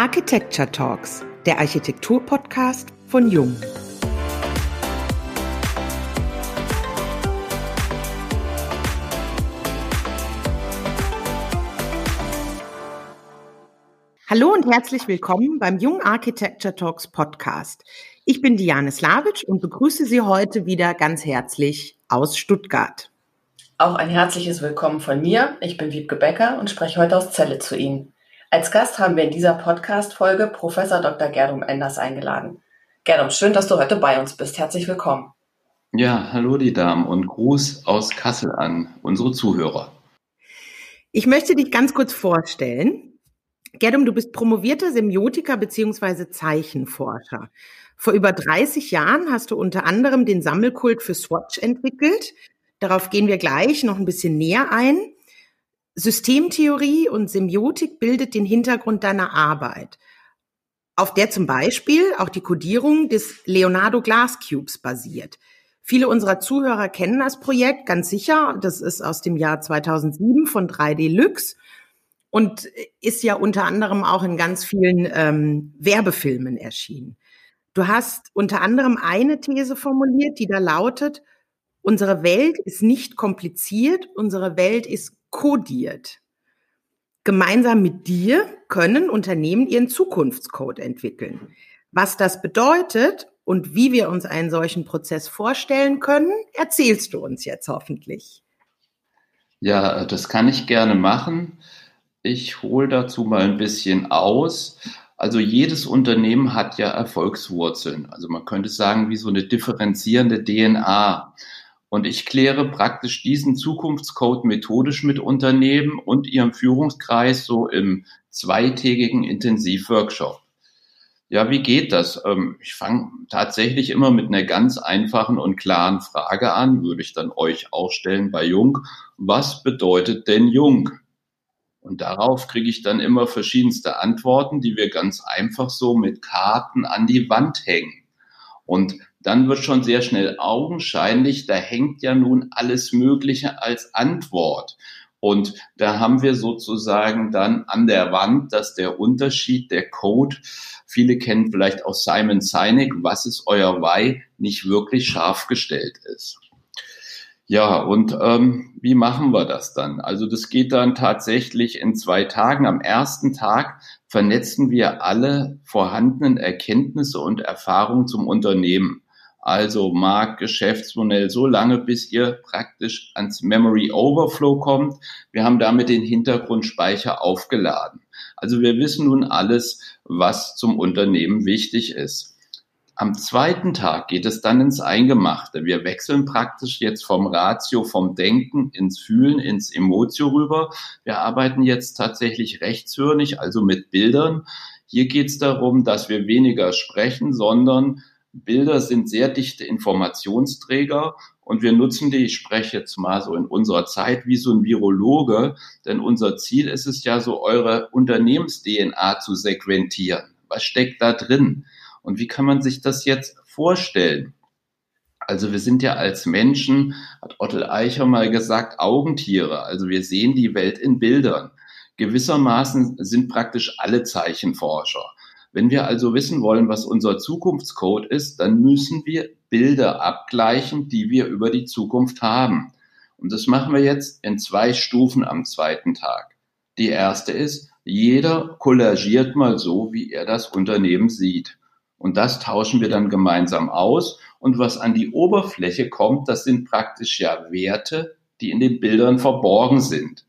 Architecture Talks, der Architektur-Podcast von Jung. Hallo und herzlich willkommen beim Jung Architecture Talks Podcast. Ich bin Diane Slavic und begrüße Sie heute wieder ganz herzlich aus Stuttgart. Auch ein herzliches Willkommen von mir. Ich bin Wiebke Becker und spreche heute aus Celle zu Ihnen. Als Gast haben wir in dieser Podcast-Folge Professor Dr. Gerdum Enders eingeladen. Gerdum, schön, dass du heute bei uns bist. Herzlich willkommen. Ja, hallo die Damen und Gruß aus Kassel an unsere Zuhörer. Ich möchte dich ganz kurz vorstellen. Gerdum, du bist promovierter Semiotiker beziehungsweise Zeichenforscher. Vor über 30 Jahren hast du unter anderem den Sammelkult für Swatch entwickelt. Darauf gehen wir gleich noch ein bisschen näher ein. Systemtheorie und Semiotik bildet den Hintergrund deiner Arbeit, auf der zum Beispiel auch die Codierung des Leonardo Glass Cubes basiert. Viele unserer Zuhörer kennen das Projekt ganz sicher. Das ist aus dem Jahr 2007 von 3D Lux und ist ja unter anderem auch in ganz vielen ähm, Werbefilmen erschienen. Du hast unter anderem eine These formuliert, die da lautet, unsere Welt ist nicht kompliziert, unsere Welt ist kodiert. Gemeinsam mit dir können Unternehmen ihren Zukunftscode entwickeln. Was das bedeutet und wie wir uns einen solchen Prozess vorstellen können, erzählst du uns jetzt hoffentlich. Ja, das kann ich gerne machen. Ich hole dazu mal ein bisschen aus. Also jedes Unternehmen hat ja Erfolgswurzeln. Also man könnte sagen, wie so eine differenzierende DNA. Und ich kläre praktisch diesen Zukunftscode methodisch mit Unternehmen und ihrem Führungskreis so im zweitägigen Intensivworkshop. Ja, wie geht das? Ähm, ich fange tatsächlich immer mit einer ganz einfachen und klaren Frage an, würde ich dann euch auch stellen bei Jung. Was bedeutet denn Jung? Und darauf kriege ich dann immer verschiedenste Antworten, die wir ganz einfach so mit Karten an die Wand hängen. Und dann wird schon sehr schnell augenscheinlich, da hängt ja nun alles Mögliche als Antwort. Und da haben wir sozusagen dann an der Wand, dass der Unterschied, der Code, viele kennen vielleicht auch Simon Sinek, was ist euer Why, nicht wirklich scharf gestellt ist. Ja, und ähm, wie machen wir das dann? Also das geht dann tatsächlich in zwei Tagen. Am ersten Tag vernetzen wir alle vorhandenen Erkenntnisse und Erfahrungen zum Unternehmen also Markt, Geschäftsmodell, so lange, bis ihr praktisch ans Memory Overflow kommt. Wir haben damit den Hintergrundspeicher aufgeladen. Also wir wissen nun alles, was zum Unternehmen wichtig ist. Am zweiten Tag geht es dann ins Eingemachte. Wir wechseln praktisch jetzt vom Ratio, vom Denken ins Fühlen, ins Emotio rüber. Wir arbeiten jetzt tatsächlich rechtshörnig, also mit Bildern. Hier geht es darum, dass wir weniger sprechen, sondern Bilder sind sehr dichte Informationsträger und wir nutzen die, ich spreche jetzt mal so in unserer Zeit wie so ein Virologe, denn unser Ziel ist es ja so, eure Unternehmens-DNA zu sequentieren. Was steckt da drin? Und wie kann man sich das jetzt vorstellen? Also wir sind ja als Menschen, hat Otto Eicher mal gesagt, Augentiere. Also wir sehen die Welt in Bildern. Gewissermaßen sind praktisch alle Zeichenforscher. Wenn wir also wissen wollen, was unser Zukunftscode ist, dann müssen wir Bilder abgleichen, die wir über die Zukunft haben. Und das machen wir jetzt in zwei Stufen am zweiten Tag. Die erste ist, jeder kollagiert mal so, wie er das Unternehmen sieht. Und das tauschen wir dann gemeinsam aus. Und was an die Oberfläche kommt, das sind praktisch ja Werte, die in den Bildern verborgen sind.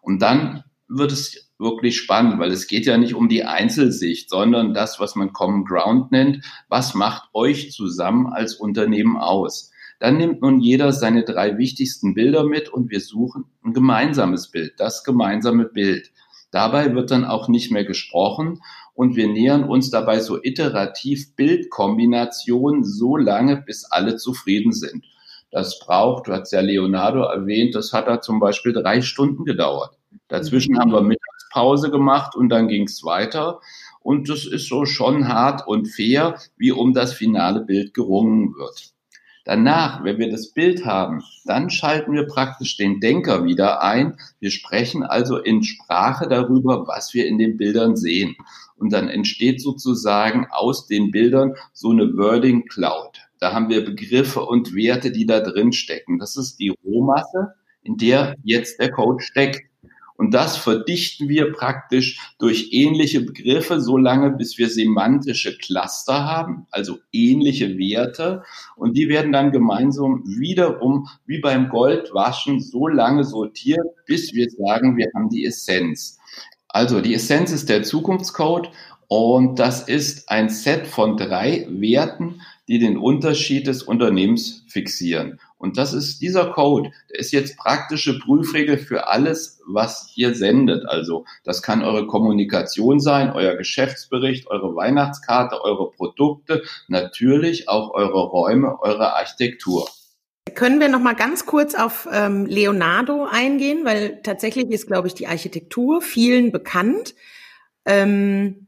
Und dann wird es wirklich spannend, weil es geht ja nicht um die Einzelsicht, sondern das, was man Common Ground nennt. Was macht euch zusammen als Unternehmen aus? Dann nimmt nun jeder seine drei wichtigsten Bilder mit und wir suchen ein gemeinsames Bild, das gemeinsame Bild. Dabei wird dann auch nicht mehr gesprochen und wir nähern uns dabei so iterativ Bildkombinationen so lange, bis alle zufrieden sind. Das braucht, du hast ja Leonardo erwähnt, das hat da zum Beispiel drei Stunden gedauert. Dazwischen mhm. haben wir mit Pause gemacht und dann ging es weiter. Und das ist so schon hart und fair, wie um das finale Bild gerungen wird. Danach, wenn wir das Bild haben, dann schalten wir praktisch den Denker wieder ein. Wir sprechen also in Sprache darüber, was wir in den Bildern sehen. Und dann entsteht sozusagen aus den Bildern so eine Wording Cloud. Da haben wir Begriffe und Werte, die da drin stecken. Das ist die Rohmasse, in der jetzt der Code steckt. Und das verdichten wir praktisch durch ähnliche Begriffe, so lange bis wir semantische Cluster haben, also ähnliche Werte. Und die werden dann gemeinsam wiederum wie beim Goldwaschen so lange sortiert, bis wir sagen, wir haben die Essenz. Also die Essenz ist der Zukunftscode und das ist ein Set von drei Werten, die den Unterschied des Unternehmens fixieren. Und das ist dieser Code, der ist jetzt praktische Prüfregel für alles, was ihr sendet. Also das kann eure Kommunikation sein, euer Geschäftsbericht, eure Weihnachtskarte, eure Produkte, natürlich auch eure Räume, eure Architektur. Können wir noch mal ganz kurz auf ähm, Leonardo eingehen, weil tatsächlich ist, glaube ich, die Architektur vielen bekannt. Ähm,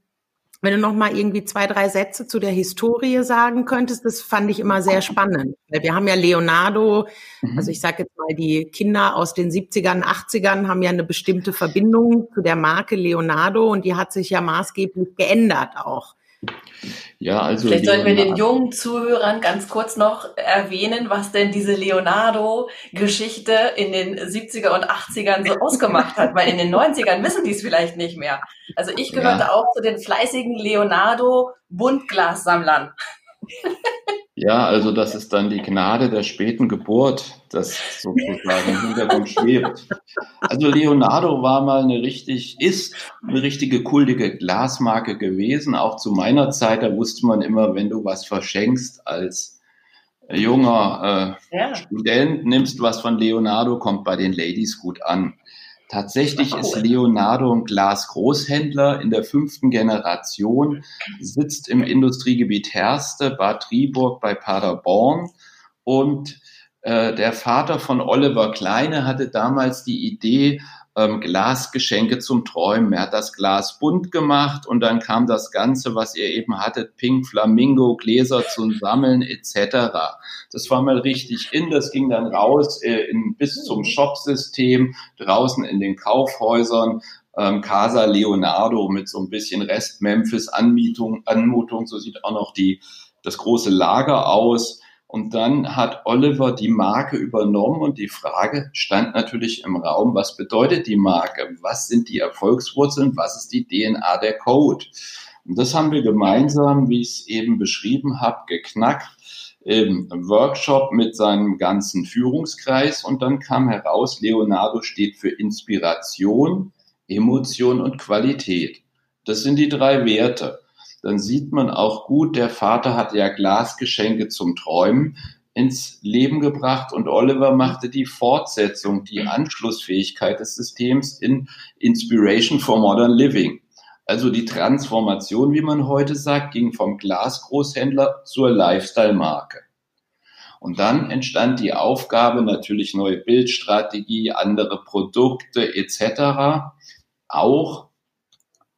wenn du noch mal irgendwie zwei, drei Sätze zu der Historie sagen könntest, das fand ich immer sehr spannend. Weil wir haben ja Leonardo, mhm. also ich sage jetzt mal, die Kinder aus den 70ern, 80ern haben ja eine bestimmte Verbindung zu der Marke Leonardo und die hat sich ja maßgeblich geändert auch. Ja, also Vielleicht sollten wir den jungen Zuhörern ganz kurz noch erwähnen, was denn diese Leonardo-Geschichte in den 70er und 80ern so ausgemacht hat, weil in den 90ern wissen die es vielleicht nicht mehr. Also ich gehörte ja. auch zu den fleißigen Leonardo-Buntglassammlern. Ja, also das ist dann die Gnade der späten Geburt, das sozusagen im Hintergrund schwebt. Also Leonardo war mal eine richtig, ist eine richtige kultige Glasmarke gewesen. Auch zu meiner Zeit, da wusste man immer, wenn du was verschenkst als junger äh, ja. Student, nimmst was von Leonardo, kommt bei den Ladies gut an. Tatsächlich ist Leonardo ein Glasgroßhändler in der fünften Generation, sitzt im Industriegebiet Herste, Bad Triburg bei Paderborn. Und äh, der Vater von Oliver Kleine hatte damals die Idee, ähm, Glasgeschenke zum Träumen. Er hat das Glas bunt gemacht und dann kam das Ganze, was ihr eben hattet, Pink Flamingo, Gläser zum Sammeln etc. Das war mal richtig in, das ging dann raus äh, in, bis zum Shopsystem, draußen in den Kaufhäusern. Ähm, Casa Leonardo mit so ein bisschen Rest Memphis Anmietung, Anmutung, so sieht auch noch die, das große Lager aus. Und dann hat Oliver die Marke übernommen und die Frage stand natürlich im Raum, was bedeutet die Marke? Was sind die Erfolgswurzeln? Was ist die DNA der Code? Und das haben wir gemeinsam, wie ich es eben beschrieben habe, geknackt im Workshop mit seinem ganzen Führungskreis. Und dann kam heraus, Leonardo steht für Inspiration, Emotion und Qualität. Das sind die drei Werte dann sieht man auch gut, der Vater hat ja Glasgeschenke zum Träumen ins Leben gebracht und Oliver machte die Fortsetzung, die Anschlussfähigkeit des Systems in Inspiration for Modern Living. Also die Transformation, wie man heute sagt, ging vom Glasgroßhändler zur Lifestyle-Marke. Und dann entstand die Aufgabe, natürlich neue Bildstrategie, andere Produkte etc. Auch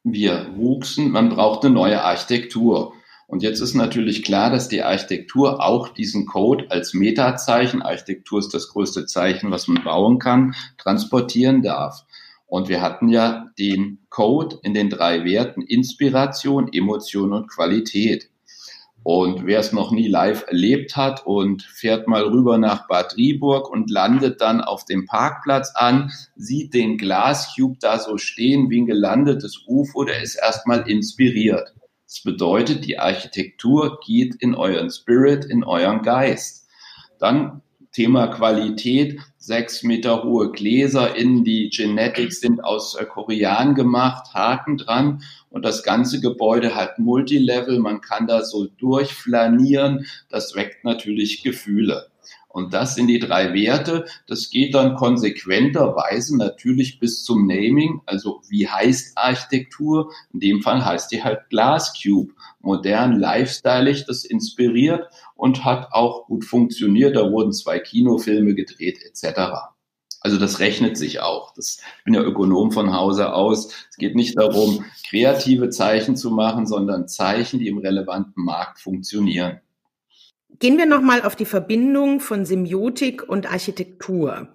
wir wuchsen, man braucht eine neue Architektur. Und jetzt ist natürlich klar, dass die Architektur auch diesen Code als Metazeichen, Architektur ist das größte Zeichen, was man bauen kann, transportieren darf. Und wir hatten ja den Code in den drei Werten Inspiration, Emotion und Qualität. Und wer es noch nie live erlebt hat und fährt mal rüber nach Bad Riburg und landet dann auf dem Parkplatz an, sieht den Glascube da so stehen wie ein gelandetes UFO, der ist erstmal inspiriert. Das bedeutet, die Architektur geht in euren Spirit, in euren Geist. Dann Thema Qualität, sechs Meter hohe Gläser in die Genetics sind aus äh, Korean gemacht, Haken dran. Und das ganze Gebäude hat Multilevel, man kann da so durchflanieren, das weckt natürlich Gefühle. Und das sind die drei Werte. Das geht dann konsequenterweise natürlich bis zum Naming. Also wie heißt Architektur? In dem Fall heißt die halt Glass Cube. Modern, lifestyleig, das inspiriert und hat auch gut funktioniert. Da wurden zwei Kinofilme gedreht etc. Also das rechnet sich auch. Das, ich bin ja Ökonom von Hause aus. Es geht nicht darum, kreative Zeichen zu machen, sondern Zeichen, die im relevanten Markt funktionieren. Gehen wir nochmal auf die Verbindung von Semiotik und Architektur.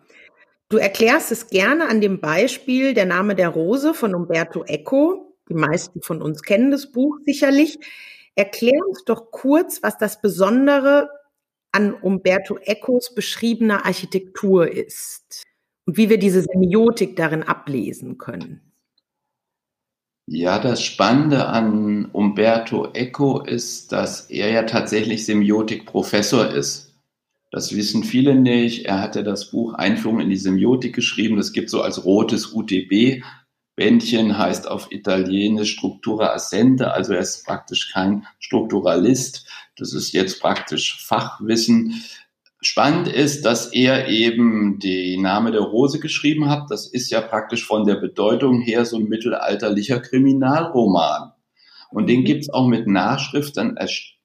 Du erklärst es gerne an dem Beispiel Der Name der Rose von Umberto Eco. Die meisten von uns kennen das Buch sicherlich. Erklär uns doch kurz, was das Besondere an Umberto Ecos beschriebener Architektur ist und wie wir diese Semiotik darin ablesen können. Ja, das Spannende an Umberto Eco ist, dass er ja tatsächlich Semiotik-Professor ist. Das wissen viele nicht. Er hatte das Buch Einführung in die Semiotik geschrieben. Das gibt so als rotes UTB. Bändchen heißt auf Italienisch Struktura Assente, also er ist praktisch kein Strukturalist. Das ist jetzt praktisch Fachwissen. Spannend ist, dass er eben die Name der Rose geschrieben hat. Das ist ja praktisch von der Bedeutung her so ein mittelalterlicher Kriminalroman. Und den mhm. gibt's auch mit Nachschrift dann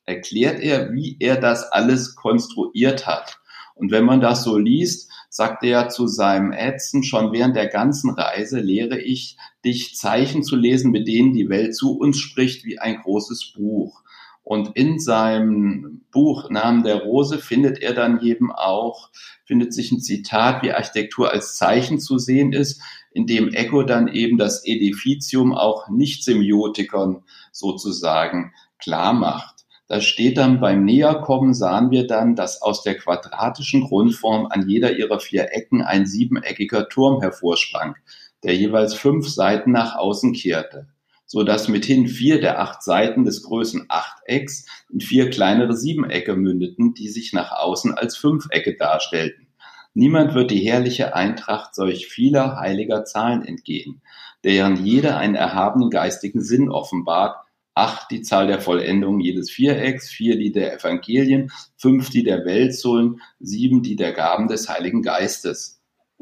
erklärt er, wie er das alles konstruiert hat. Und wenn man das so liest, sagt er zu seinem Ärzten, schon während der ganzen Reise lehre ich dich Zeichen zu lesen, mit denen die Welt zu uns spricht, wie ein großes Buch. Und in seinem Buch Namen der Rose findet er dann eben auch, findet sich ein Zitat, wie Architektur als Zeichen zu sehen ist, in dem Echo dann eben das Edificium auch Nicht-Semiotikern sozusagen klar macht. Da steht dann beim Näherkommen sahen wir dann, dass aus der quadratischen Grundform an jeder ihrer vier Ecken ein siebeneckiger Turm hervorsprang, der jeweils fünf Seiten nach außen kehrte, so dass mithin vier der acht Seiten des Größen Achtecks in vier kleinere Siebenecke mündeten, die sich nach außen als Fünfecke darstellten. Niemand wird die herrliche Eintracht solch vieler heiliger Zahlen entgehen, deren jeder einen erhabenen geistigen Sinn offenbart, acht die Zahl der Vollendungen jedes Vierecks, vier die der Evangelien, fünf die der Weltsohlen, sieben die der Gaben des Heiligen Geistes.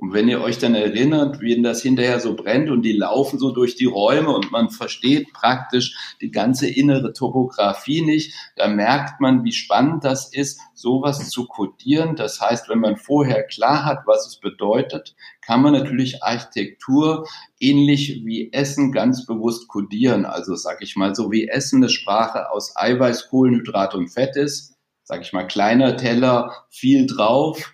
Und wenn ihr euch dann erinnert, wie das hinterher so brennt und die laufen so durch die Räume und man versteht praktisch die ganze innere Topografie nicht, da merkt man, wie spannend das ist, sowas zu kodieren. Das heißt, wenn man vorher klar hat, was es bedeutet, kann man natürlich Architektur ähnlich wie Essen ganz bewusst kodieren. Also sag ich mal, so wie Essen eine Sprache aus Eiweiß, Kohlenhydrat und Fett ist, sag ich mal, kleiner Teller, viel drauf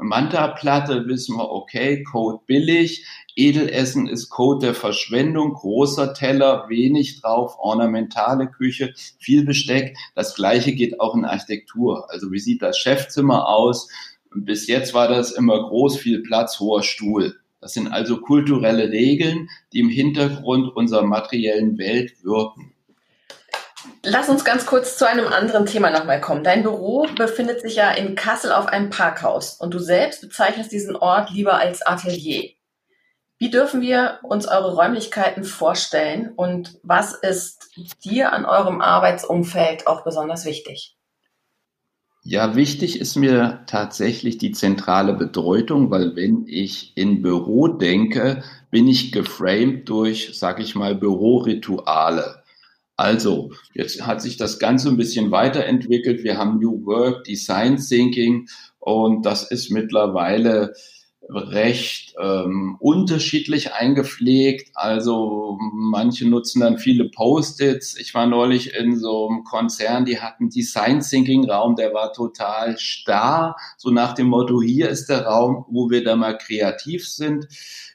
Manta-Platte wissen wir, okay, Code billig. Edelessen ist Code der Verschwendung. Großer Teller, wenig drauf, ornamentale Küche, viel Besteck. Das Gleiche geht auch in Architektur. Also wie sieht das Chefzimmer aus? Bis jetzt war das immer groß, viel Platz, hoher Stuhl. Das sind also kulturelle Regeln, die im Hintergrund unserer materiellen Welt wirken. Lass uns ganz kurz zu einem anderen Thema nochmal kommen. Dein Büro befindet sich ja in Kassel auf einem Parkhaus und du selbst bezeichnest diesen Ort lieber als Atelier. Wie dürfen wir uns eure Räumlichkeiten vorstellen und was ist dir an eurem Arbeitsumfeld auch besonders wichtig? Ja, wichtig ist mir tatsächlich die zentrale Bedeutung, weil wenn ich in Büro denke, bin ich geframed durch, sag ich mal, Bürorituale. Also, jetzt hat sich das Ganze ein bisschen weiterentwickelt. Wir haben New Work, Design Thinking und das ist mittlerweile recht ähm, unterschiedlich eingepflegt. Also manche nutzen dann viele Post-its. Ich war neulich in so einem Konzern, die hatten Design Thinking Raum, der war total starr, so nach dem Motto, hier ist der Raum, wo wir da mal kreativ sind.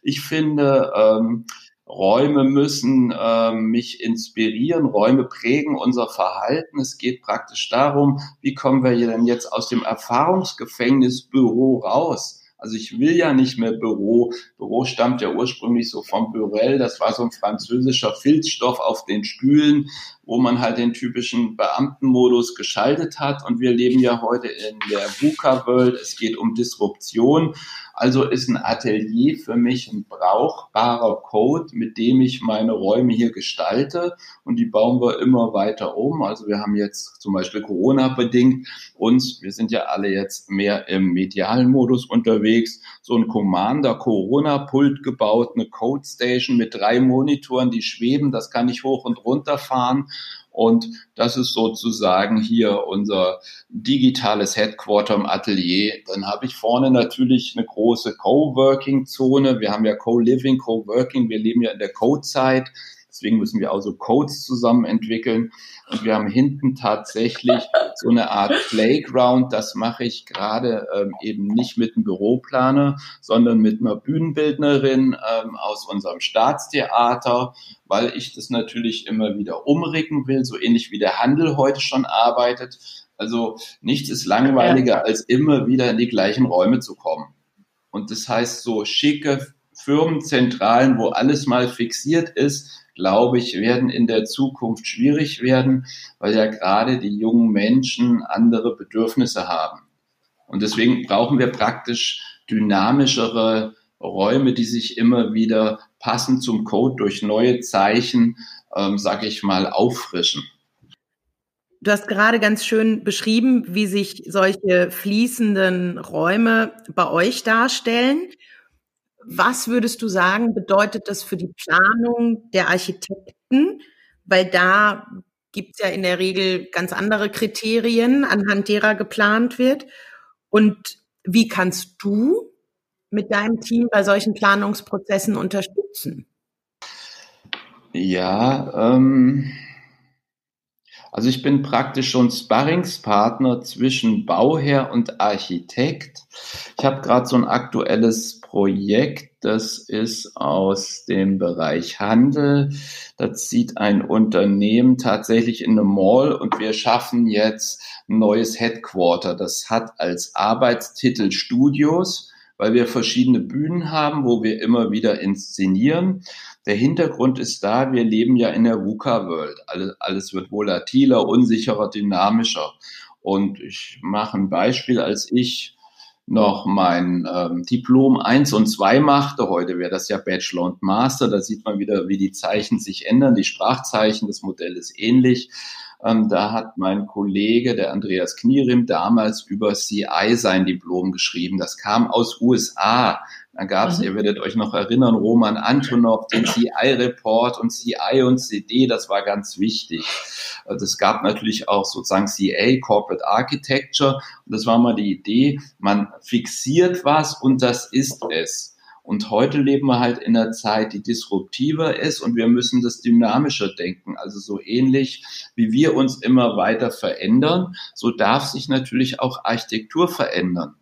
Ich finde, ähm, Räume müssen äh, mich inspirieren, Räume prägen unser Verhalten. Es geht praktisch darum, wie kommen wir denn jetzt aus dem Erfahrungsgefängnis Büro raus? Also ich will ja nicht mehr Büro. Büro stammt ja ursprünglich so vom Burel. Das war so ein französischer Filzstoff auf den Stühlen, wo man halt den typischen Beamtenmodus geschaltet hat. Und wir leben ja heute in der VUCA-World. Es geht um Disruption. Also ist ein Atelier für mich ein brauchbarer Code, mit dem ich meine Räume hier gestalte und die bauen wir immer weiter um. Also wir haben jetzt zum Beispiel Corona bedingt uns, wir sind ja alle jetzt mehr im medialen Modus unterwegs, so ein Commander Corona Pult gebaut, eine Code Station mit drei Monitoren, die schweben, das kann ich hoch und runter fahren und das ist sozusagen hier unser digitales Headquarter im Atelier. Dann habe ich vorne natürlich eine große Coworking-Zone. Wir haben ja Co-Living, Co-Working. Wir leben ja in der Code-Zeit. Deswegen müssen wir auch so Codes zusammen entwickeln. Und wir haben hinten tatsächlich so eine Art Playground. Das mache ich gerade ähm, eben nicht mit einem Büroplaner, sondern mit einer Bühnenbildnerin ähm, aus unserem Staatstheater, weil ich das natürlich immer wieder umricken will, so ähnlich wie der Handel heute schon arbeitet. Also nichts ist langweiliger, als immer wieder in die gleichen Räume zu kommen. Und das heißt, so schicke Firmenzentralen, wo alles mal fixiert ist, glaube ich, werden in der Zukunft schwierig werden, weil ja gerade die jungen Menschen andere Bedürfnisse haben. Und deswegen brauchen wir praktisch dynamischere Räume, die sich immer wieder passend zum Code durch neue Zeichen, ähm, sage ich mal, auffrischen. Du hast gerade ganz schön beschrieben, wie sich solche fließenden Räume bei euch darstellen. Was würdest du sagen, bedeutet das für die Planung der Architekten? Weil da gibt es ja in der Regel ganz andere Kriterien, anhand derer geplant wird. Und wie kannst du mit deinem Team bei solchen Planungsprozessen unterstützen? Ja, ähm, also ich bin praktisch schon Sparringspartner zwischen Bauherr und Architekt. Ich habe gerade so ein aktuelles Projekt, das ist aus dem Bereich Handel. Da zieht ein Unternehmen tatsächlich in eine Mall und wir schaffen jetzt ein neues Headquarter. Das hat als Arbeitstitel Studios weil wir verschiedene Bühnen haben, wo wir immer wieder inszenieren. Der Hintergrund ist da, wir leben ja in der VUCA-World. Alles, alles wird volatiler, unsicherer, dynamischer. Und ich mache ein Beispiel, als ich noch mein ähm, Diplom 1 und 2 machte. Heute wäre das ja Bachelor und Master. Da sieht man wieder, wie die Zeichen sich ändern, die Sprachzeichen. Das Modell ist ähnlich. Ähm, da hat mein Kollege, der Andreas Knierim, damals über CI sein Diplom geschrieben. Das kam aus USA. Da gab es, mhm. ihr werdet euch noch erinnern, Roman Antonov, den CI-Report und CI und CD, das war ganz wichtig. Also es gab natürlich auch sozusagen CA, Corporate Architecture. Und das war mal die Idee, man fixiert was und das ist es. Und heute leben wir halt in einer Zeit, die disruptiver ist und wir müssen das dynamischer denken. Also so ähnlich wie wir uns immer weiter verändern, so darf sich natürlich auch Architektur verändern.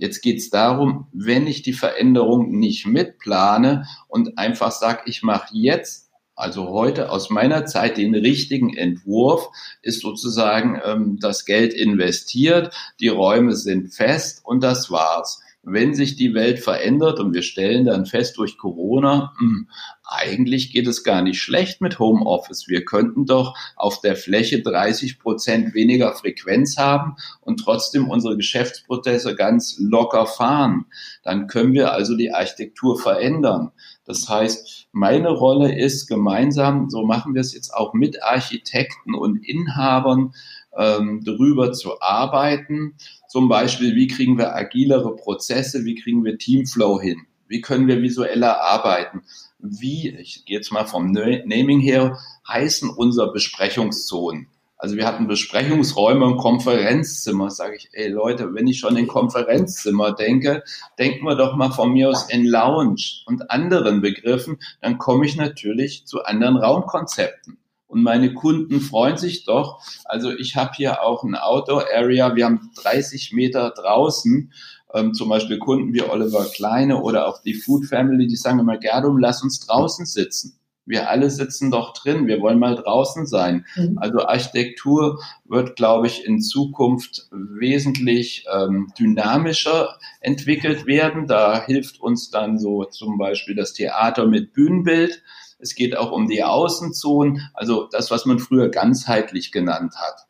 Jetzt geht es darum, wenn ich die Veränderung nicht mitplane und einfach sage, ich mache jetzt, also heute aus meiner Zeit den richtigen Entwurf, ist sozusagen ähm, das Geld investiert, die Räume sind fest und das war's wenn sich die Welt verändert und wir stellen dann fest durch Corona, mh, hm, eigentlich geht es gar nicht schlecht mit Homeoffice. Wir könnten doch auf der Fläche 30 Prozent weniger Frequenz haben und trotzdem unsere Geschäftsprozesse ganz locker fahren. Dann können wir also die Architektur verändern. Das heißt, meine Rolle ist gemeinsam, so machen wir es jetzt auch mit Architekten und Inhabern, ähm, darüber zu arbeiten. Zum Beispiel, wie kriegen wir agilere Prozesse, wie kriegen wir Teamflow hin, wie können wir visueller arbeiten, wie, ich gehe jetzt mal vom Naming her, heißen unsere Besprechungszonen. Also wir hatten Besprechungsräume und Konferenzzimmer. Sage ich, ey Leute, wenn ich schon in Konferenzzimmer denke, denken wir doch mal von mir aus in Lounge und anderen Begriffen. Dann komme ich natürlich zu anderen Raumkonzepten und meine Kunden freuen sich doch. Also ich habe hier auch ein Outdoor-Area, wir haben 30 Meter draußen, ähm, zum Beispiel Kunden wie Oliver Kleine oder auch die Food Family, die sagen immer, Gerdum, lass uns draußen sitzen. Wir alle sitzen doch drin, wir wollen mal draußen sein. Mhm. Also Architektur wird, glaube ich, in Zukunft wesentlich ähm, dynamischer entwickelt werden. Da hilft uns dann so zum Beispiel das Theater mit Bühnenbild es geht auch um die Außenzonen, also das, was man früher ganzheitlich genannt hat.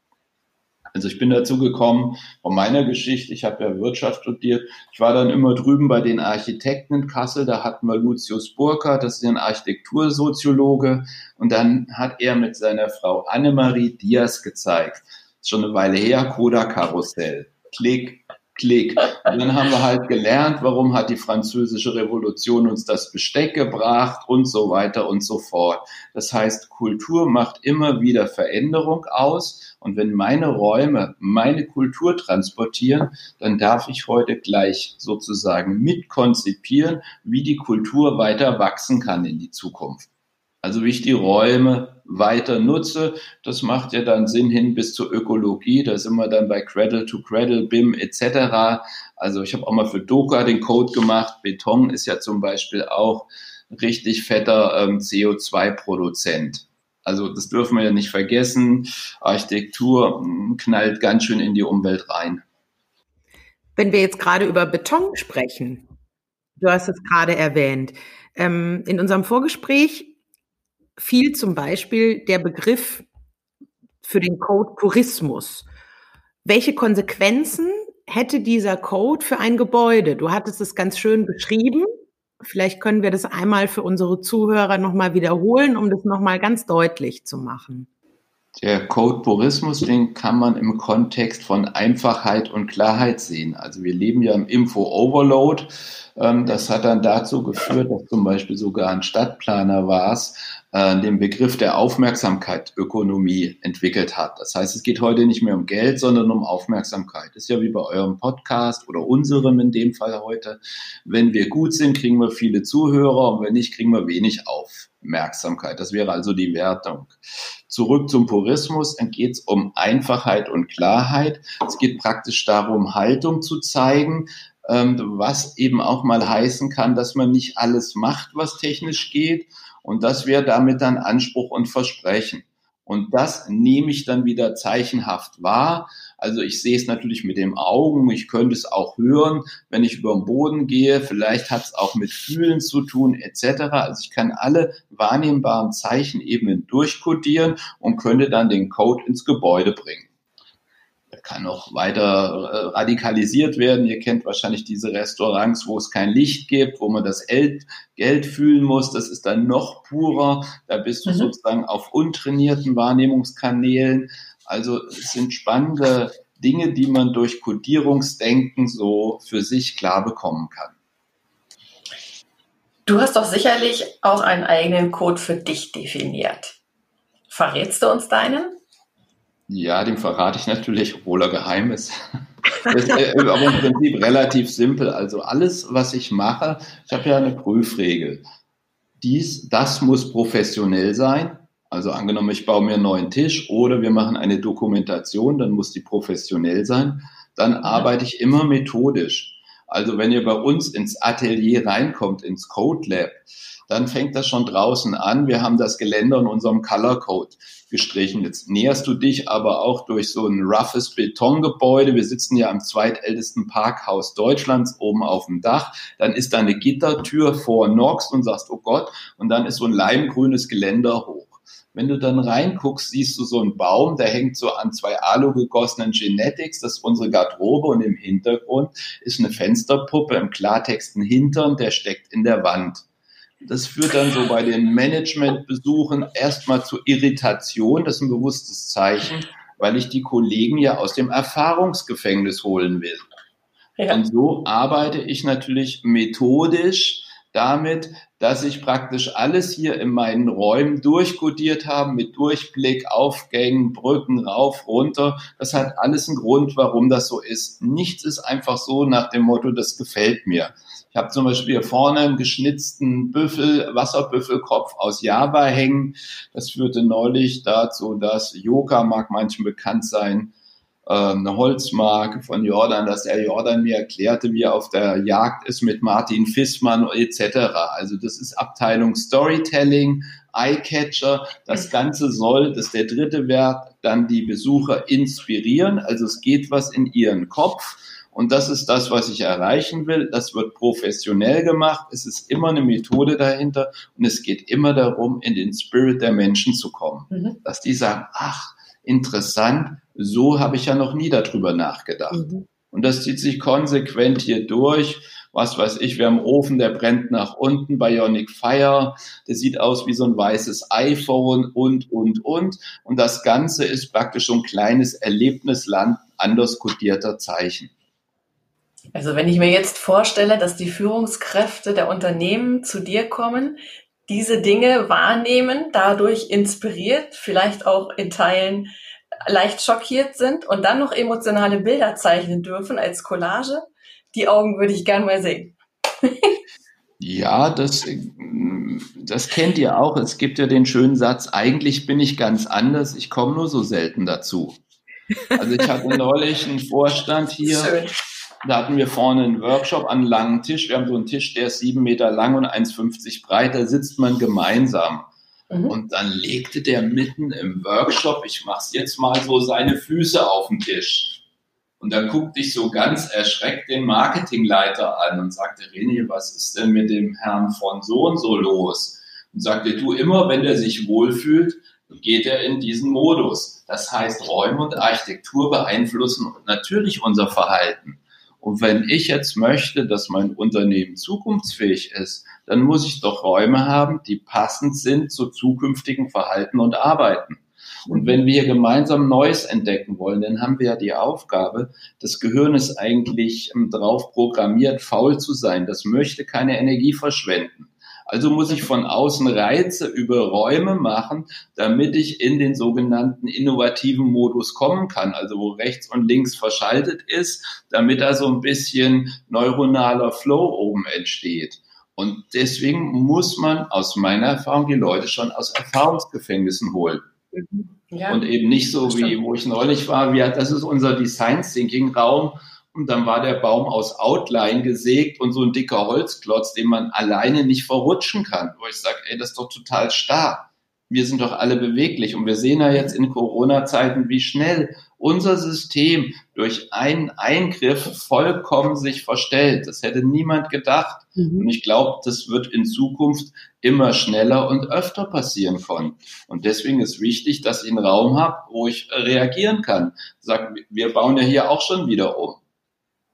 Also ich bin dazu gekommen von meiner Geschichte, ich habe ja Wirtschaft studiert, ich war dann immer drüben bei den Architekten in Kassel, da hatten wir Lucius Burkhardt, das ist ein Architektursoziologe. Und dann hat er mit seiner Frau Annemarie Diaz gezeigt, schon eine Weile her, Koda-Karussell, Klick, Klick. Und dann haben wir halt gelernt, warum hat die französische Revolution uns das Besteck gebracht und so weiter und so fort. Das heißt, Kultur macht immer wieder Veränderung aus. Und wenn meine Räume meine Kultur transportieren, dann darf ich heute gleich sozusagen mitkonzipieren, wie die Kultur weiter wachsen kann in die Zukunft. Also wie ich die Räume weiter nutze, das macht ja dann Sinn hin bis zur Ökologie. Da sind wir dann bei Cradle to Cradle, BIM etc. Also ich habe auch mal für Doka den Code gemacht. Beton ist ja zum Beispiel auch richtig fetter ähm, CO2-Produzent. Also das dürfen wir ja nicht vergessen. Architektur hm, knallt ganz schön in die Umwelt rein. Wenn wir jetzt gerade über Beton sprechen, du hast es gerade erwähnt, ähm, in unserem Vorgespräch fiel zum Beispiel der Begriff für den Code Purismus. Welche Konsequenzen hätte dieser Code für ein Gebäude? Du hattest es ganz schön beschrieben. Vielleicht können wir das einmal für unsere Zuhörer nochmal wiederholen, um das nochmal ganz deutlich zu machen. Der Code Purismus, den kann man im Kontext von Einfachheit und Klarheit sehen. Also wir leben ja im Info-Overload. Ähm, das hat dann dazu geführt, dass zum Beispiel sogar ein Stadtplaner war es, äh, den Begriff der Aufmerksamkeitökonomie entwickelt hat. Das heißt, es geht heute nicht mehr um Geld, sondern um Aufmerksamkeit. Das ist ja wie bei eurem Podcast oder unserem in dem Fall heute. Wenn wir gut sind, kriegen wir viele Zuhörer und wenn nicht, kriegen wir wenig Aufmerksamkeit. Das wäre also die Wertung. Zurück zum Purismus, dann geht es um Einfachheit und Klarheit. Es geht praktisch darum, Haltung zu zeigen, ähm, was eben auch mal heißen kann, dass man nicht alles macht, was technisch geht und das wäre damit dann Anspruch und Versprechen. Und das nehme ich dann wieder zeichenhaft wahr. Also ich sehe es natürlich mit den Augen, ich könnte es auch hören, wenn ich über den Boden gehe. Vielleicht hat es auch mit Fühlen zu tun, etc. Also ich kann alle wahrnehmbaren Zeichenebenen durchkodieren und könnte dann den Code ins Gebäude bringen kann noch weiter äh, radikalisiert werden. Ihr kennt wahrscheinlich diese Restaurants, wo es kein Licht gibt, wo man das Geld fühlen muss. Das ist dann noch purer. Da bist du mhm. sozusagen auf untrainierten Wahrnehmungskanälen. Also es sind spannende Dinge, die man durch Kodierungsdenken so für sich klar bekommen kann. Du hast doch sicherlich auch einen eigenen Code für dich definiert. Verrätst du uns deinen? Ja, den verrate ich natürlich, obwohl er geheim ist. Das ist äh, aber im Prinzip relativ simpel. Also alles, was ich mache, ich habe ja eine Prüfregel. Dies, das muss professionell sein. Also angenommen, ich baue mir einen neuen Tisch oder wir machen eine Dokumentation, dann muss die professionell sein. Dann arbeite ich immer methodisch. Also wenn ihr bei uns ins Atelier reinkommt, ins Code Lab, dann fängt das schon draußen an. Wir haben das Geländer in unserem Color Code gestrichen. Jetzt näherst du dich aber auch durch so ein roughes Betongebäude. Wir sitzen ja am zweitältesten Parkhaus Deutschlands oben auf dem Dach. Dann ist da eine Gittertür vor Nox und sagst, oh Gott, und dann ist so ein leimgrünes Geländer hoch. Wenn du dann reinguckst, siehst du so einen Baum, der hängt so an zwei alu gegossenen Genetics, das ist unsere Garderobe und im Hintergrund ist eine Fensterpuppe, im Klartext ein Hintern, der steckt in der Wand. Das führt dann so bei den Managementbesuchen erstmal zu Irritation. Das ist ein bewusstes Zeichen, weil ich die Kollegen ja aus dem Erfahrungsgefängnis holen will. Ja. Und so arbeite ich natürlich methodisch damit, dass ich praktisch alles hier in meinen Räumen durchkodiert habe mit Durchblick, Aufgängen, Brücken, rauf, runter. Das hat alles einen Grund, warum das so ist. Nichts ist einfach so nach dem Motto, das gefällt mir. Ich habe zum Beispiel hier vorne einen geschnitzten Büffel, Wasserbüffelkopf aus Java hängen. Das führte neulich dazu, dass Yoga mag manchen bekannt sein, eine Holzmarke von Jordan, dass er Jordan mir erklärte, wie er auf der Jagd ist mit Martin Fissmann etc. Also das ist Abteilung Storytelling, Eyecatcher. Das Ganze soll, das ist der dritte Wert, dann die Besucher inspirieren. Also es geht was in ihren Kopf. Und das ist das, was ich erreichen will. Das wird professionell gemacht. Es ist immer eine Methode dahinter. Und es geht immer darum, in den Spirit der Menschen zu kommen. Mhm. Dass die sagen, ach, interessant, so habe ich ja noch nie darüber nachgedacht. Mhm. Und das zieht sich konsequent hier durch. Was weiß ich, wir haben einen Ofen, der brennt nach unten, Bionic Fire, der sieht aus wie so ein weißes iPhone und, und, und. Und das Ganze ist praktisch so ein kleines Erlebnisland anders kodierter Zeichen. Also wenn ich mir jetzt vorstelle, dass die Führungskräfte der Unternehmen zu dir kommen, diese Dinge wahrnehmen, dadurch inspiriert, vielleicht auch in Teilen leicht schockiert sind und dann noch emotionale Bilder zeichnen dürfen als Collage, die Augen würde ich gern mal sehen. Ja, das, das kennt ihr auch. Es gibt ja den schönen Satz, eigentlich bin ich ganz anders, ich komme nur so selten dazu. Also ich hatte neulich einen Vorstand hier, Schön. Da hatten wir vorne einen Workshop an einem langen Tisch. Wir haben so einen Tisch, der ist sieben Meter lang und 1,50 breit, da sitzt man gemeinsam. Mhm. Und dann legte der mitten im Workshop, ich mach's jetzt mal so, seine Füße auf den Tisch. Und dann guckte ich so ganz erschreckt den Marketingleiter an und sagte, René, was ist denn mit dem Herrn von so und so los? Und sagte, du immer, wenn der sich wohlfühlt, geht er in diesen Modus. Das heißt, Räume und Architektur beeinflussen natürlich unser Verhalten. Und wenn ich jetzt möchte, dass mein Unternehmen zukunftsfähig ist, dann muss ich doch Räume haben, die passend sind zu zukünftigen Verhalten und Arbeiten. Und wenn wir gemeinsam Neues entdecken wollen, dann haben wir ja die Aufgabe, das Gehirn ist eigentlich ähm, drauf programmiert, faul zu sein. Das möchte keine Energie verschwenden. Also muss ich von außen Reize über Räume machen, damit ich in den sogenannten innovativen Modus kommen kann, also wo rechts und links verschaltet ist, damit da so ein bisschen neuronaler Flow oben entsteht. Und deswegen muss man aus meiner Erfahrung die Leute schon aus Erfahrungsgefängnissen holen. Ja. Und eben nicht so wie, wo ich neulich war, wie, das ist unser Design Thinking Raum. Und dann war der Baum aus Outline gesägt und so ein dicker Holzklotz, den man alleine nicht verrutschen kann. Wo ich sage, ey, das ist doch total starr wir sind doch alle beweglich und wir sehen ja jetzt in Corona-Zeiten, wie schnell unser System durch einen Eingriff vollkommen sich verstellt. Das hätte niemand gedacht. Mhm. Und ich glaube, das wird in Zukunft immer schneller und öfter passieren können. Und deswegen ist wichtig, dass ich einen Raum habe, wo ich reagieren kann. Sag, wir bauen ja hier auch schon wieder um.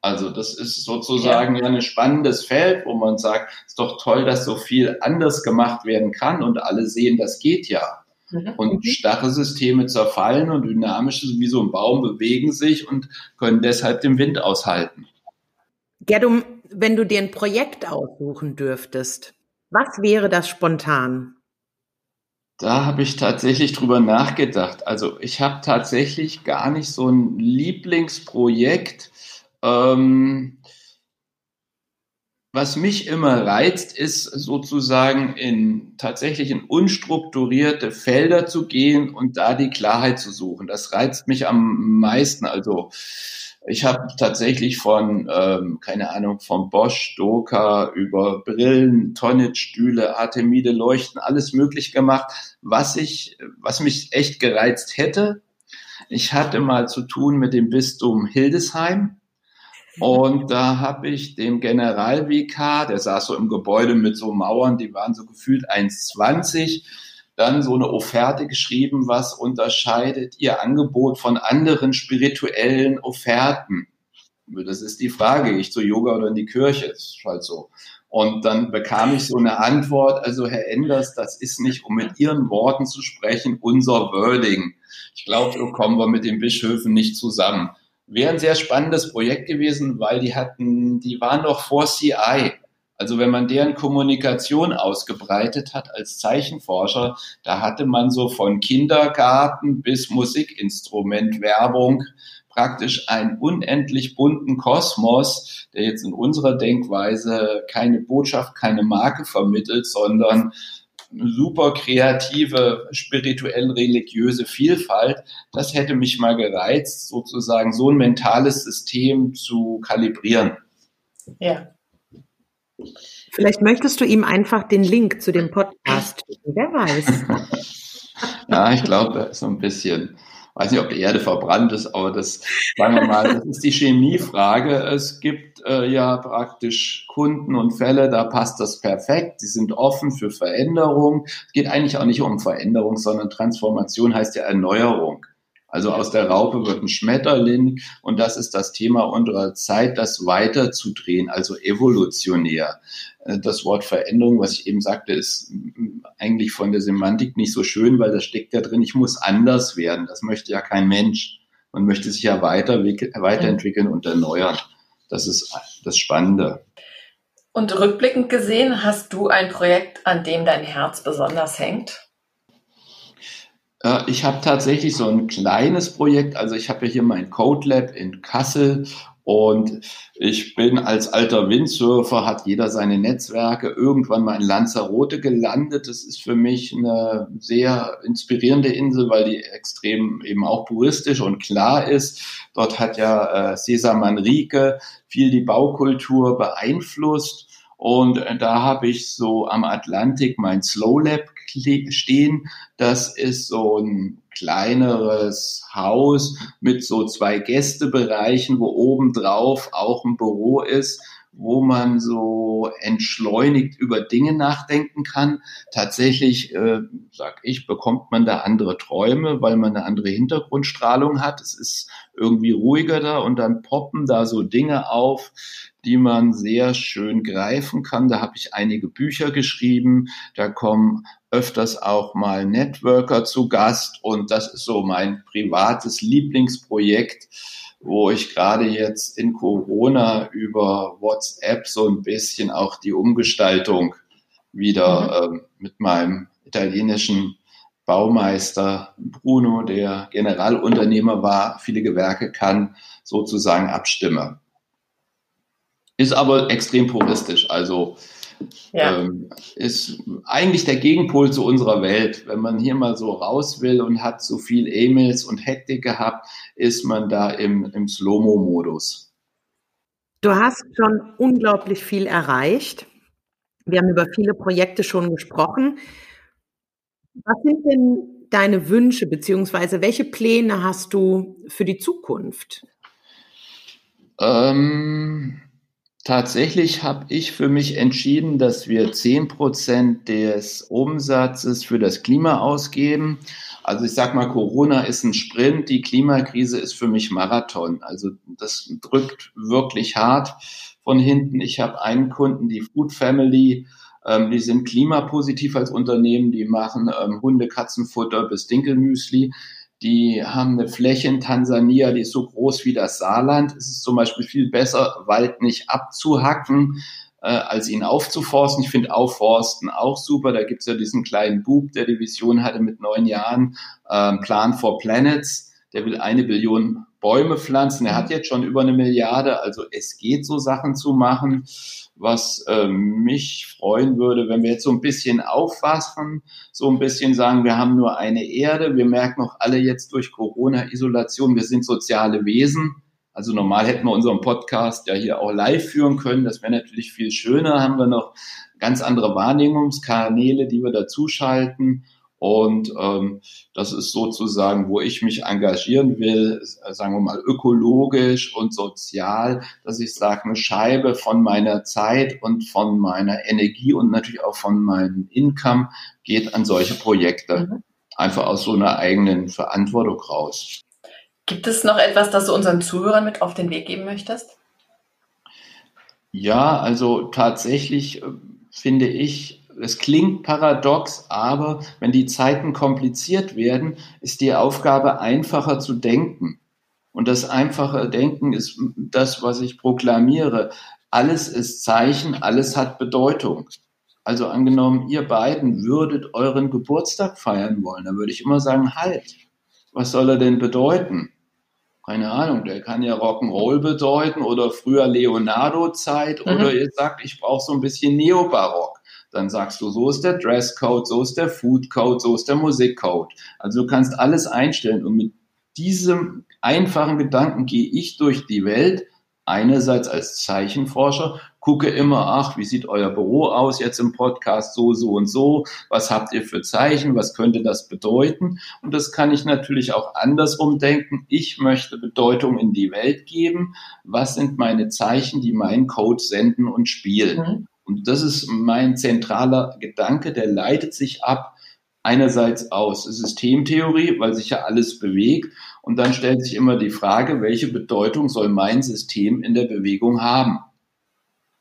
Also das ist sozusagen ja. ein spannendes Feld, wo man sagt, es ist doch toll, dass so viel anders gemacht werden kann und alle sehen, das geht ja. Mhm. Und mhm. starre Systeme zerfallen und dynamische wie so ein Baum bewegen sich und können deshalb den Wind aushalten. Gerdum, wenn du dir ein Projekt aussuchen dürftest, was wäre das spontan? Da habe ich tatsächlich drüber nachgedacht. Also ich habe tatsächlich gar nicht so ein Lieblingsprojekt, ähm, was mich immer reizt, ist sozusagen in tatsächlich in unstrukturierte Felder zu gehen und da die Klarheit zu suchen. Das reizt mich am meisten. Also ich habe tatsächlich von, ähm, keine Ahnung, von Bosch, Doka über Brillen, Tonnage-Stühle, Artemide, Leuchten, alles möglich gemacht, was ich, was mich echt gereizt hätte. Ich hatte mal zu tun mit dem Bistum Hildesheim und da habe ich dem Generalvikar, der saß so im Gebäude mit so Mauern, die waren so gefühlt 1,20, dann so eine Offerte geschrieben, was unterscheidet ihr Angebot von anderen spirituellen Offerten. Das ist die Frage, ich zu Yoga oder in die Kirche, das ist halt so. Und dann bekam ich so eine Antwort, also Herr Enders, das ist nicht, um mit Ihren Worten zu sprechen, unser Wording. Ich glaube, so kommen wir mit den Bischöfen nicht zusammen. Wäre ein sehr spannendes Projekt gewesen, weil die hatten, die waren noch vor CI. Also wenn man deren Kommunikation ausgebreitet hat als Zeichenforscher, da hatte man so von Kindergarten bis Musikinstrumentwerbung praktisch einen unendlich bunten Kosmos, der jetzt in unserer Denkweise keine Botschaft, keine Marke vermittelt, sondern super kreative, spirituell religiöse Vielfalt. Das hätte mich mal gereizt, sozusagen so ein mentales System zu kalibrieren. Ja. Vielleicht möchtest du ihm einfach den Link zu dem Podcast schicken, wer weiß. ja, ich glaube, so ein bisschen weiß nicht, ob die Erde verbrannt ist, aber das, sagen wir mal, das ist die Chemiefrage. Es gibt äh, ja praktisch Kunden und Fälle, da passt das perfekt. Sie sind offen für Veränderung. Es geht eigentlich auch nicht um Veränderung, sondern Transformation heißt ja Erneuerung. Also aus der Raupe wird ein Schmetterling und das ist das Thema unserer Zeit, das weiterzudrehen, also evolutionär. Äh, das Wort Veränderung, was ich eben sagte, ist eigentlich von der Semantik nicht so schön, weil das steckt ja drin, ich muss anders werden. Das möchte ja kein Mensch. Man möchte sich ja weiter, weiterentwickeln und erneuern. Das ist das Spannende. Und rückblickend gesehen, hast du ein Projekt, an dem dein Herz besonders hängt? Ich habe tatsächlich so ein kleines Projekt. Also ich habe ja hier mein Code Lab in Kassel Und ich bin als alter Windsurfer, hat jeder seine Netzwerke, irgendwann mal in Lanzarote gelandet. Das ist für mich eine sehr inspirierende Insel, weil die extrem eben auch puristisch und klar ist. Dort hat ja äh, Cesar Manrique viel die Baukultur beeinflusst. Und äh, da habe ich so am Atlantik mein Slow Lab stehen. Das ist so ein kleineres Haus mit so zwei Gästebereichen, wo oben drauf auch ein Büro ist, wo man so entschleunigt über Dinge nachdenken kann. Tatsächlich, äh, sag ich, bekommt man da andere Träume, weil man eine andere Hintergrundstrahlung hat. Es ist irgendwie ruhiger da und dann poppen da so Dinge auf, die man sehr schön greifen kann. Da habe ich einige Bücher geschrieben. Da kommen öfters auch mal Networker zu Gast und das ist so mein privates Lieblingsprojekt, wo ich gerade jetzt in Corona über WhatsApp so ein bisschen auch die Umgestaltung wieder mhm. äh, mit meinem italienischen Baumeister Bruno, der Generalunternehmer war, viele Gewerke kann, sozusagen abstimme. Ist aber extrem puristisch, also ja. ähm, ist eigentlich der Gegenpol zu unserer Welt. Wenn man hier mal so raus will und hat so viel E-Mails und Hektik gehabt, ist man da im, im Slow-Mo-Modus. Du hast schon unglaublich viel erreicht. Wir haben über viele Projekte schon gesprochen. Was sind denn deine Wünsche, beziehungsweise welche Pläne hast du für die Zukunft? Ähm, Tatsächlich habe ich für mich entschieden, dass wir zehn Prozent des Umsatzes für das Klima ausgeben. Also ich sage mal, Corona ist ein Sprint, die Klimakrise ist für mich Marathon. Also das drückt wirklich hart von hinten. Ich habe einen Kunden, die Food Family, ähm, die sind klimapositiv als Unternehmen, die machen ähm, Hunde, Katzenfutter bis Dinkelmüsli. Die haben eine Fläche in Tansania, die ist so groß wie das Saarland. Es ist zum Beispiel viel besser, Wald nicht abzuhacken, äh, als ihn aufzuforsten. Ich finde Aufforsten auch super. Da gibt's ja diesen kleinen Bub, der die Vision hatte mit neun Jahren, äh, Plan for Planets. Der will eine Billion Bäume pflanzen. Er hat jetzt schon über eine Milliarde. Also es geht so Sachen zu machen was äh, mich freuen würde, wenn wir jetzt so ein bisschen aufwachen, so ein bisschen sagen, wir haben nur eine Erde, wir merken auch alle jetzt durch Corona-Isolation, wir sind soziale Wesen. Also normal hätten wir unseren Podcast ja hier auch live führen können. Das wäre natürlich viel schöner. Haben wir noch ganz andere Wahrnehmungskanäle, die wir dazuschalten. Und ähm, das ist sozusagen, wo ich mich engagieren will, sagen wir mal ökologisch und sozial, dass ich sage, eine Scheibe von meiner Zeit und von meiner Energie und natürlich auch von meinem Income geht an solche Projekte. Mhm. Einfach aus so einer eigenen Verantwortung raus. Gibt es noch etwas, das du unseren Zuhörern mit auf den Weg geben möchtest? Ja, also tatsächlich äh, finde ich, es klingt paradox, aber wenn die Zeiten kompliziert werden, ist die Aufgabe einfacher zu denken. Und das einfache Denken ist das, was ich proklamiere. Alles ist Zeichen, alles hat Bedeutung. Also angenommen, ihr beiden würdet euren Geburtstag feiern wollen, dann würde ich immer sagen, halt, was soll er denn bedeuten? Keine Ahnung, der kann ja Rock'n'Roll bedeuten oder früher Leonardo-Zeit mhm. oder ihr sagt, ich brauche so ein bisschen Neobarock dann sagst du, so ist der Dresscode, so ist der Foodcode, so ist der Musikcode. Also du kannst alles einstellen und mit diesem einfachen Gedanken gehe ich durch die Welt, einerseits als Zeichenforscher, gucke immer, ach, wie sieht euer Büro aus jetzt im Podcast, so, so und so, was habt ihr für Zeichen, was könnte das bedeuten? Und das kann ich natürlich auch andersrum denken. Ich möchte Bedeutung in die Welt geben. Was sind meine Zeichen, die meinen Code senden und spielen? Und das ist mein zentraler Gedanke, der leitet sich ab einerseits aus Systemtheorie, weil sich ja alles bewegt. Und dann stellt sich immer die Frage, welche Bedeutung soll mein System in der Bewegung haben?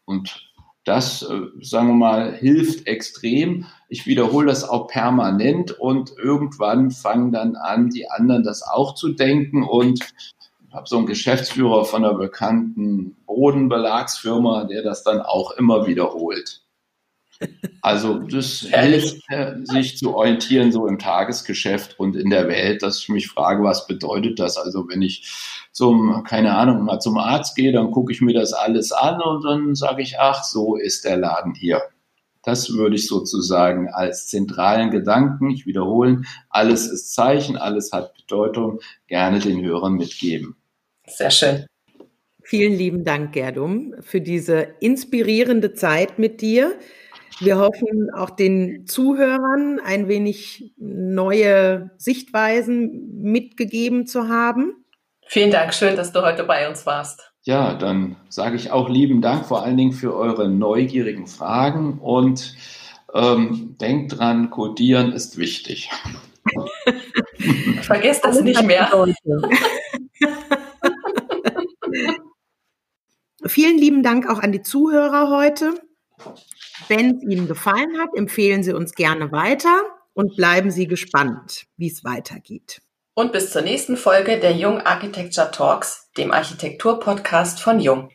Und das, äh, sagen wir mal, hilft extrem. Ich wiederhole das auch permanent und irgendwann fangen dann an, die anderen das auch zu denken und habe so einen Geschäftsführer von einer bekannten Bodenbelagsfirma, der das dann auch immer wiederholt. Also das hilft, äh, sich zu orientieren so im Tagesgeschäft und in der Welt, dass ich mich frage, was bedeutet das? Also wenn ich zum, keine Ahnung, mal zum Arzt gehe, dann gucke ich mir das alles an und dann sage ich, ach, so ist der Laden hier. Das würde ich sozusagen als zentralen Gedanken, ich wiederhole, alles ist Zeichen, alles hat Bedeutung, gerne den Hörern mitgeben. Sehr schön. Vielen lieben Dank, Gerdum, für diese inspirierende Zeit mit dir. Wir hoffen auch den Zuhörern ein wenig neue Sichtweisen mitgegeben zu haben. Vielen Dank, schön, dass du heute bei uns warst. Ja, dann sage ich auch lieben Dank vor allen Dingen für eure neugierigen Fragen und ähm, denkt dran, codieren ist wichtig. Vergesst das nicht mehr. Vielen lieben Dank auch an die Zuhörer heute. Wenn es Ihnen gefallen hat, empfehlen Sie uns gerne weiter und bleiben Sie gespannt, wie es weitergeht. Und bis zur nächsten Folge der Jung Architecture Talks, dem Architektur-Podcast von Jung.